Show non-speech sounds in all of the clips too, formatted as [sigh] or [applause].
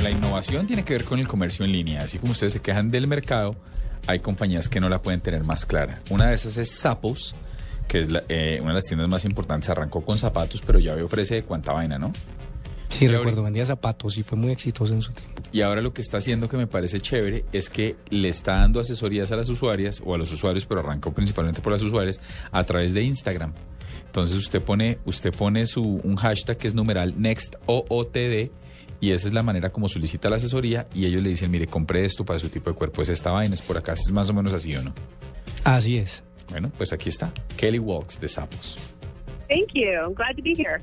Bueno, la innovación tiene que ver con el comercio en línea. Así como ustedes se quejan del mercado, hay compañías que no la pueden tener más clara. Una de esas es Zappos, que es la- eh, una de las tiendas más importantes. Arrancó con zapatos, pero ya hoy ofrece cuánta vaina, ¿no? Sí, recuerdo, vendía zapatos y fue muy exitoso en su tiempo. Y ahora lo que está haciendo que me parece chévere es que le está dando asesorías a las usuarias o a los usuarios, pero arrancó principalmente por las usuarias a través de Instagram. Entonces usted pone, usted pone su un hashtag que es numeral NextOOTD y esa es la manera como solicita la asesoría y ellos le dicen, mire, compré esto para su tipo de cuerpo, es esta vaina, es por acá, es más o menos así o no. Así es. Bueno, pues aquí está, Kelly Walks de Sapos. Thank you. I'm glad to be here.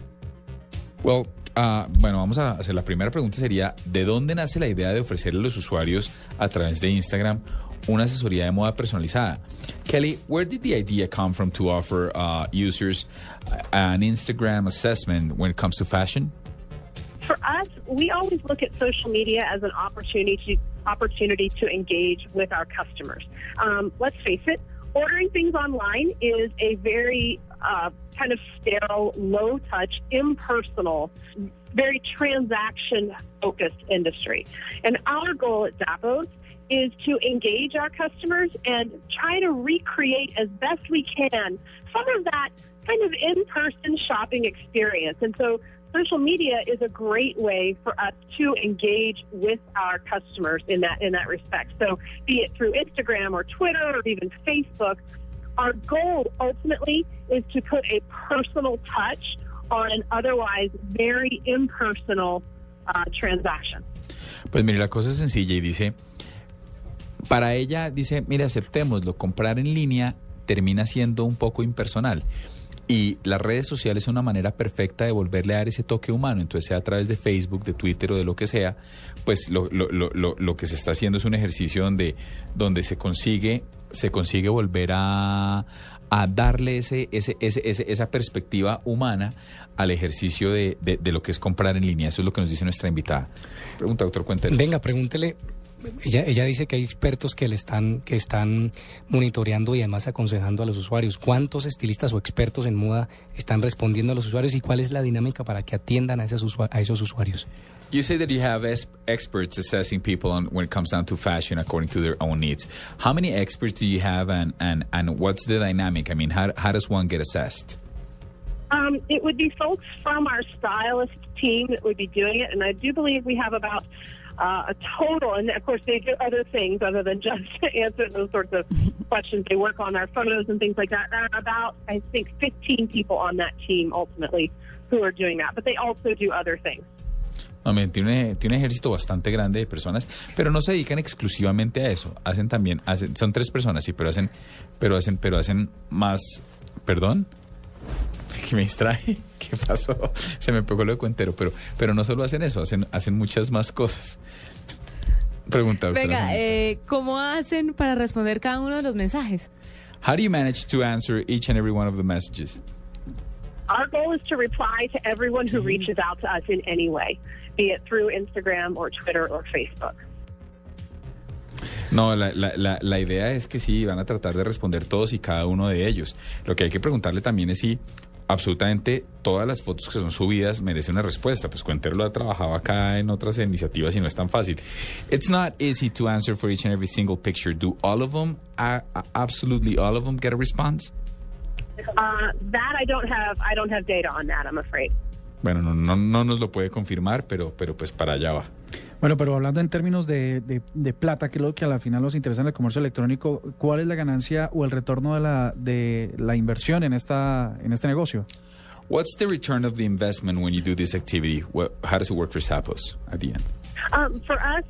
Well, ah, bueno, vamos a hacer la primera pregunta sería, ¿de dónde nace la idea de ofrecerle a los usuarios a través de Instagram una asesoría de moda personalizada? Kelly, where did the idea come from to offer uh, users uh, an Instagram assessment when it comes to fashion? For us, we always look at social media as an opportunity to, opportunity to engage with our customers. Um, let's face it, ordering things online is a very uh, kind of sterile, low touch, impersonal, very transaction focused industry. And our goal at Zappos is to engage our customers and try to recreate as best we can some of that kind of in person shopping experience. And so social media is a great way for us to engage with our customers in that in that respect. So be it through Instagram or Twitter or even Facebook, our goal ultimately is to put a personal touch on an otherwise very impersonal uh, transaction. Pues mire, la cosa es sencilla y dice, para ella dice, mire, aceptémoslo, comprar en línea termina siendo un poco impersonal. Y las redes sociales son una manera perfecta de volverle a dar ese toque humano. Entonces, sea a través de Facebook, de Twitter o de lo que sea, pues lo, lo, lo, lo, lo que se está haciendo es un ejercicio donde, donde se consigue, se consigue volver a, a darle ese, ese, ese, esa perspectiva humana al ejercicio de, de, de lo que es comprar en línea. Eso es lo que nos dice nuestra invitada. Pregunta, doctor, cuéntelo. Venga, pregúntele. Ella, ella dice que hay expertos que le están, que están monitoreando y además aconsejando a los usuarios. ¿Cuántos estilistas o expertos en moda están respondiendo a los usuarios y cuál es la dinámica para que atiendan a esos, usua- a esos usuarios? You say that you have experts assessing people on when it comes down to fashion according to their own needs. How many experts do you have, and, and, and what's the dynamic? I mean, how, how does one get assessed? Um, it would be folks from our stylist team that would be doing it, and I do believe we have about uh, a total, and of course they do other things other than [laughs] just answer those sorts of [laughs] questions. They work on our photos and things like that. There are about, I think, 15 people on that team ultimately who are doing that, but they also do other things. No, men, tiene, tiene un ejército bastante grande de personas, pero no se dedican exclusivamente a eso. Hacen también, hacen, son tres personas, sí, pero hacen, pero hacen, pero hacen más. ¿Perdón? Que me distrae. [laughs] ¿Qué pasó? [laughs] Se me pegó lo de cuentero, pero, pero no solo hacen eso, hacen, hacen muchas más cosas. Pregunta, Venga, eh, ¿cómo hacen para responder cada uno de los mensajes? How do you manage to answer each and every one of the messages? Our goal is to reply to everyone who reaches out to us in any way, be it through Instagram or Twitter or Facebook. No, la, la, la, la idea es que sí, van a tratar de responder todos y cada uno de ellos. Lo que hay que preguntarle también es si absolutamente todas las fotos que son subidas merecen una respuesta. Pues Cuentero lo ha trabajado acá en otras iniciativas y no es tan fácil. It's not easy to answer for each and every single picture. Do all of them, uh, absolutely all of them get a response? Uh, that I don't have. I don't have data on that. I'm afraid. Bueno, no, no, no nos lo puede confirmar, pero, pero pues para allá va. Bueno, pero hablando en términos de, de- de plata, que es lo que a la final nos interesa en el comercio electrónico, ¿cuál es la ganancia o el retorno de la, de la inversión en, esta, en este negocio? What's the return of the investment when you do this activity? What, how does it work for Sapos at the end? Um, for us,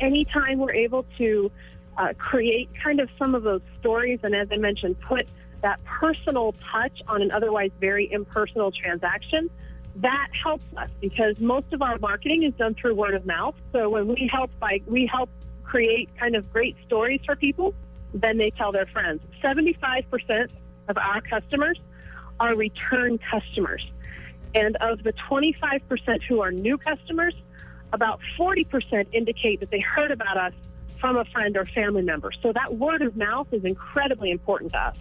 anytime we're able to uh, create kind of some of those stories, and as I mentioned, put that personal touch on an otherwise very impersonal transaction, that helps us because most of our marketing is done through word of mouth. So when we help by we help create kind of great stories for people, then they tell their friends. Seventy-five percent of our customers are return customers. And of the 25% who are new customers, about 40% indicate that they heard about us from a friend or family member. So that word of mouth is incredibly important to us.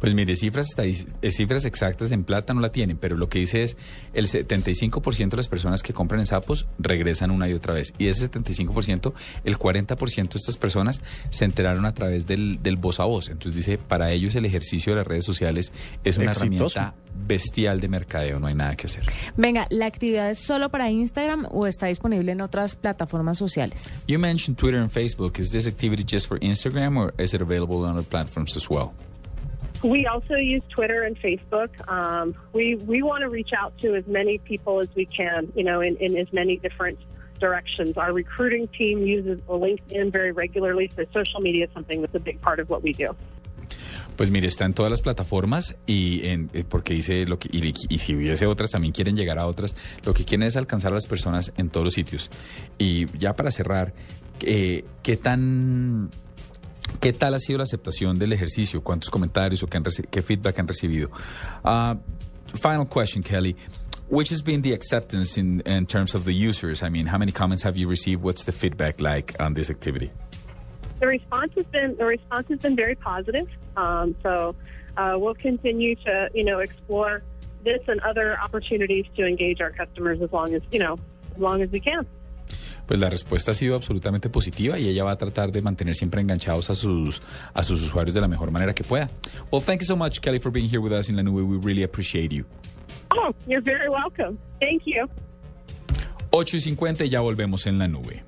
Pues mire, cifras, eh, cifras exactas en plata no la tienen, pero lo que dice es el 75% de las personas que compran en sapos regresan una y otra vez. Y de ese 75%, el 40% de estas personas se enteraron a través del, del voz a voz. Entonces dice, para ellos el ejercicio de las redes sociales es una Exitoso. herramienta bestial de mercadeo, no hay nada que hacer. Venga, ¿la actividad es solo para Instagram o está disponible en otras plataformas sociales? You mentioned Twitter and Facebook. Is this activity just for Instagram or is it available on other platforms as well? We also use Twitter and Facebook. Um, we we want to reach out to as many people as we can, you know, in, in as many different directions. Our recruiting team uses LinkedIn very regularly, so social media is something that's a big part of what we do. Pues mire, está en todas las plataformas y en, eh, porque dice lo que y, y si hubiese otras también quieren llegar a otras. Lo que quieren es alcanzar a las personas en todos los sitios. Y ya para cerrar, eh, ¿qué tan qué tal ha sido la aceptación del ejercicio? ¿Cuántos comentarios o qué, han qué feedback han recibido? Uh, final question, Kelly. Which has been the acceptance in, in terms of the users? I mean, how many comments have you received? What's the feedback like on this activity? The response has been the response has been very positive. Um, so uh, we'll continue to you know explore this and other opportunities to engage our customers as long as you know as long as we can. Pues la respuesta ha sido absolutamente positiva y ella va a tratar de mantener siempre enganchados a sus, a sus usuarios de la mejor manera que pueda. Well, thank you so much, Kelly, for being here with us in La Nube. We really appreciate you. Oh, you're very welcome. Thank you. 8 y 50 y ya volvemos en La Nube.